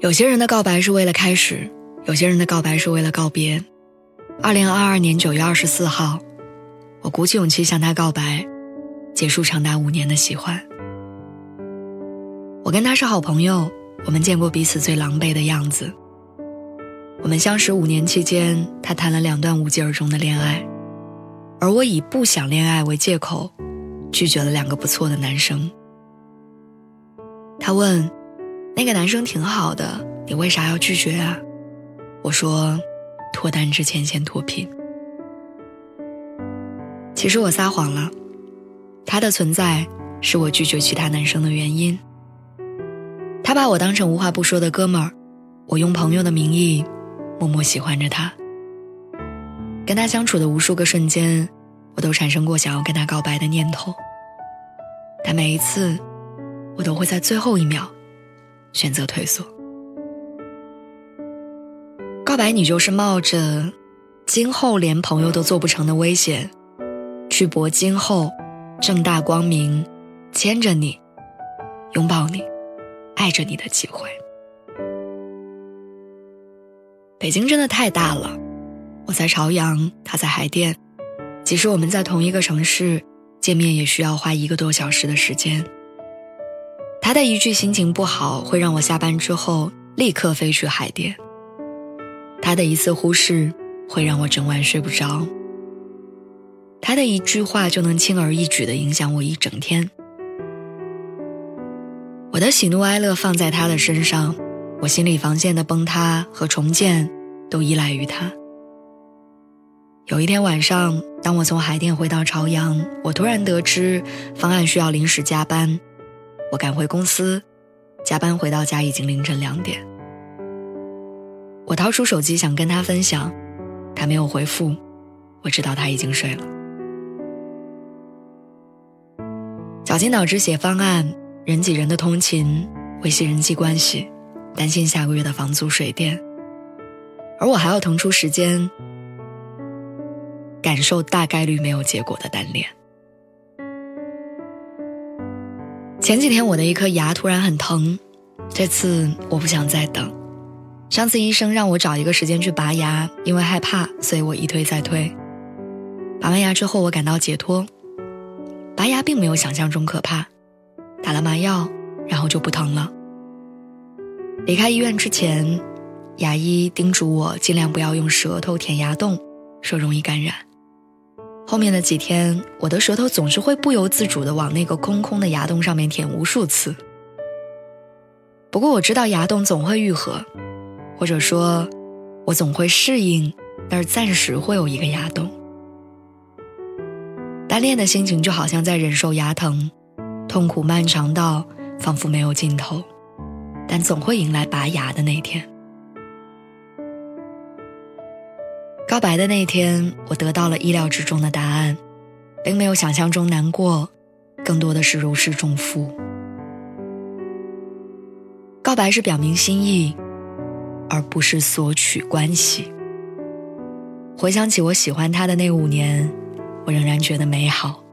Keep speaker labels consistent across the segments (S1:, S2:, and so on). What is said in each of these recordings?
S1: 有些人的告白是为了开始，有些人的告白是为了告别。二零二二年九月二十四号，我鼓起勇气向他告白，结束长达五年的喜欢。我跟他是好朋友，我们见过彼此最狼狈的样子。我们相识五年期间，他谈了两段无疾而终的恋爱，而我以不想恋爱为借口，拒绝了两个不错的男生。他问。那个男生挺好的，你为啥要拒绝啊？我说，脱单之前先脱贫。其实我撒谎了，他的存在是我拒绝其他男生的原因。他把我当成无话不说的哥们儿，我用朋友的名义默默喜欢着他。跟他相处的无数个瞬间，我都产生过想要跟他告白的念头，但每一次，我都会在最后一秒。选择退缩。告白，你就是冒着今后连朋友都做不成的危险，去搏今后正大光明牵着你、拥抱你、爱着你的机会。北京真的太大了，我在朝阳，他在海淀，即使我们在同一个城市，见面也需要花一个多小时的时间。他的一句心情不好，会让我下班之后立刻飞去海淀。他的一次忽视，会让我整晚睡不着。他的一句话就能轻而易举地影响我一整天。我的喜怒哀乐放在他的身上，我心理防线的崩塌和重建，都依赖于他。有一天晚上，当我从海淀回到朝阳，我突然得知方案需要临时加班。我赶回公司，加班回到家已经凌晨两点。我掏出手机想跟他分享，他没有回复，我知道他已经睡了。绞尽脑汁写方案，人挤人的通勤，维系人际关系，担心下个月的房租水电，而我还要腾出时间，感受大概率没有结果的单恋。前几天我的一颗牙突然很疼，这次我不想再等。上次医生让我找一个时间去拔牙，因为害怕，所以我一推再推。拔完牙之后，我感到解脱。拔牙并没有想象中可怕，打了麻药，然后就不疼了。离开医院之前，牙医叮嘱我尽量不要用舌头舔牙洞，说容易感染。后面的几天，我的舌头总是会不由自主地往那个空空的牙洞上面舔无数次。不过我知道牙洞总会愈合，或者说，我总会适应那儿暂时会有一个牙洞。单恋的心情就好像在忍受牙疼，痛苦漫长到仿佛没有尽头，但总会迎来拔牙的那天。告白的那天，我得到了意料之中的答案，并没有想象中难过，更多的是如释重负。告白是表明心意，而不是索取关系。回想起我喜欢他的那五年，我仍然觉得美好。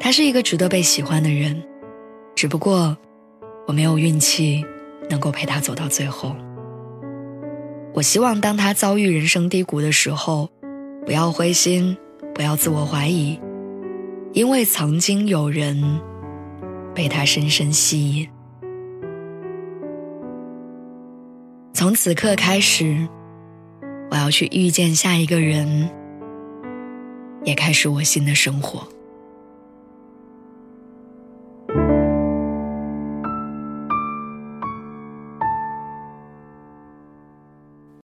S1: 他是一个值得被喜欢的人，只不过我没有运气能够陪他走到最后。我希望当他遭遇人生低谷的时候，不要灰心，不要自我怀疑，因为曾经有人被他深深吸引。从此刻开始，我要去遇见下一个人，也开始我新的生活。